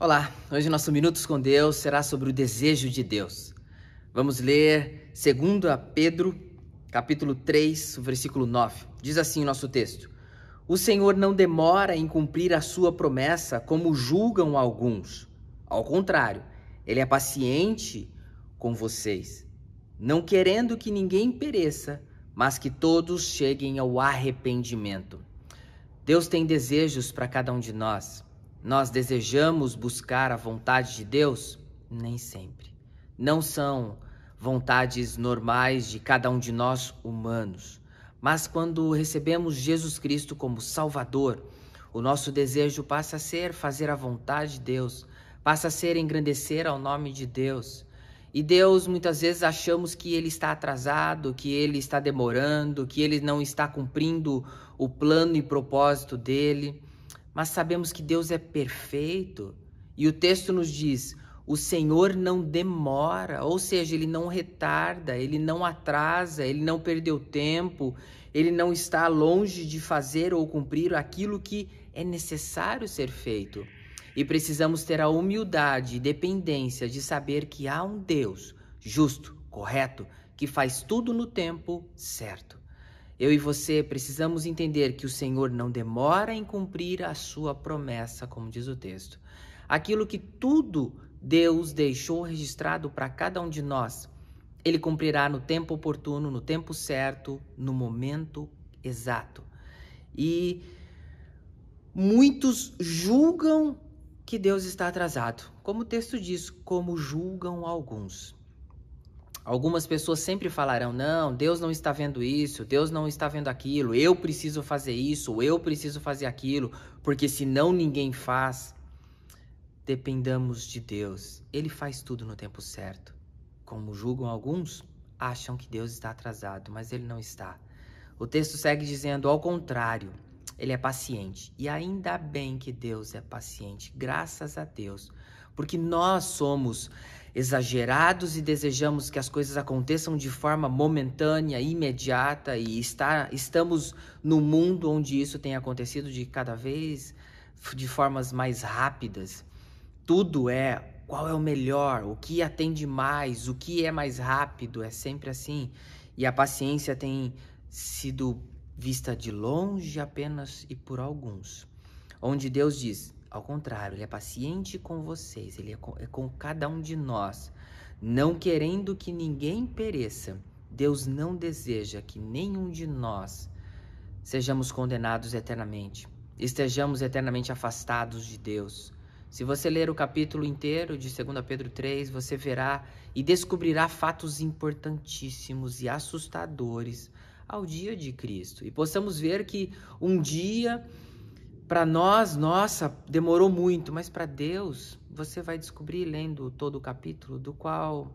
Olá, hoje nosso Minutos com Deus será sobre o desejo de Deus. Vamos ler 2 Pedro, capítulo 3, versículo 9. Diz assim o nosso texto: O Senhor não demora em cumprir a sua promessa, como julgam alguns. Ao contrário, ele é paciente com vocês, não querendo que ninguém pereça, mas que todos cheguem ao arrependimento. Deus tem desejos para cada um de nós. Nós desejamos buscar a vontade de Deus? Nem sempre. Não são vontades normais de cada um de nós humanos. Mas quando recebemos Jesus Cristo como Salvador, o nosso desejo passa a ser fazer a vontade de Deus, passa a ser engrandecer ao nome de Deus. E Deus, muitas vezes, achamos que Ele está atrasado, que Ele está demorando, que Ele não está cumprindo o plano e propósito dele mas sabemos que Deus é perfeito. E o texto nos diz: o Senhor não demora, ou seja, ele não retarda, ele não atrasa, ele não perdeu tempo, ele não está longe de fazer ou cumprir aquilo que é necessário ser feito. E precisamos ter a humildade e dependência de saber que há um Deus justo, correto, que faz tudo no tempo certo. Eu e você precisamos entender que o Senhor não demora em cumprir a sua promessa, como diz o texto. Aquilo que tudo Deus deixou registrado para cada um de nós, ele cumprirá no tempo oportuno, no tempo certo, no momento exato. E muitos julgam que Deus está atrasado, como o texto diz, como julgam alguns. Algumas pessoas sempre falarão: não, Deus não está vendo isso, Deus não está vendo aquilo, eu preciso fazer isso, eu preciso fazer aquilo, porque senão ninguém faz. Dependamos de Deus, Ele faz tudo no tempo certo. Como julgam alguns, acham que Deus está atrasado, mas Ele não está. O texto segue dizendo: ao contrário, Ele é paciente. E ainda bem que Deus é paciente, graças a Deus, porque nós somos exagerados e desejamos que as coisas aconteçam de forma momentânea, imediata e está, estamos no mundo onde isso tem acontecido de cada vez de formas mais rápidas. Tudo é qual é o melhor, o que atende mais, o que é mais rápido, é sempre assim. E a paciência tem sido vista de longe apenas e por alguns. Onde Deus diz: ao contrário, ele é paciente com vocês, ele é com, é com cada um de nós, não querendo que ninguém pereça. Deus não deseja que nenhum de nós sejamos condenados eternamente, estejamos eternamente afastados de Deus. Se você ler o capítulo inteiro de 2 Pedro 3, você verá e descobrirá fatos importantíssimos e assustadores ao dia de Cristo. E possamos ver que um dia para nós, nossa, demorou muito, mas para Deus, você vai descobrir lendo todo o capítulo, do qual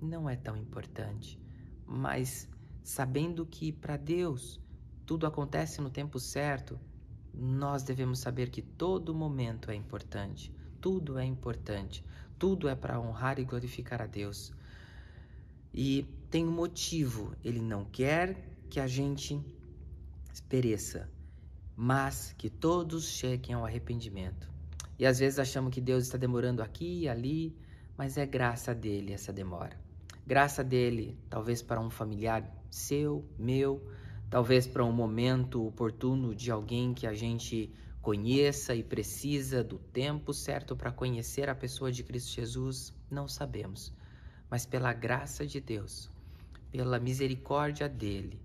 não é tão importante, mas sabendo que para Deus tudo acontece no tempo certo, nós devemos saber que todo momento é importante, tudo é importante, tudo é para honrar e glorificar a Deus. E tem um motivo, ele não quer que a gente pereça, mas que todos cheguem ao arrependimento. E às vezes achamos que Deus está demorando aqui e ali, mas é graça dele essa demora. Graça dele, talvez para um familiar seu, meu, talvez para um momento oportuno de alguém que a gente conheça e precisa do tempo certo para conhecer a pessoa de Cristo Jesus, não sabemos. Mas pela graça de Deus, pela misericórdia dele,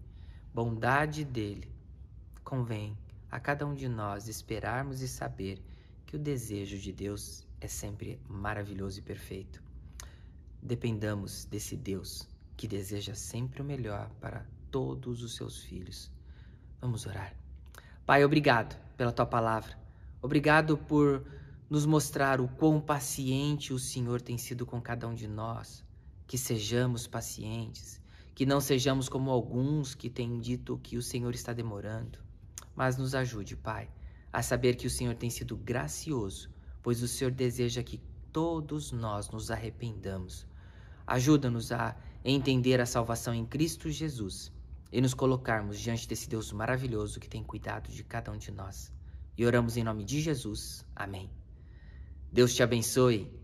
bondade dele, convém a cada um de nós esperarmos e saber que o desejo de Deus é sempre maravilhoso e perfeito. Dependamos desse Deus que deseja sempre o melhor para todos os seus filhos. Vamos orar. Pai, obrigado pela tua palavra. Obrigado por nos mostrar o quão paciente o Senhor tem sido com cada um de nós. Que sejamos pacientes, que não sejamos como alguns que têm dito que o Senhor está demorando mas nos ajude, Pai, a saber que o Senhor tem sido gracioso, pois o Senhor deseja que todos nós nos arrependamos. Ajuda-nos a entender a salvação em Cristo Jesus e nos colocarmos diante desse Deus maravilhoso que tem cuidado de cada um de nós. E oramos em nome de Jesus. Amém. Deus te abençoe.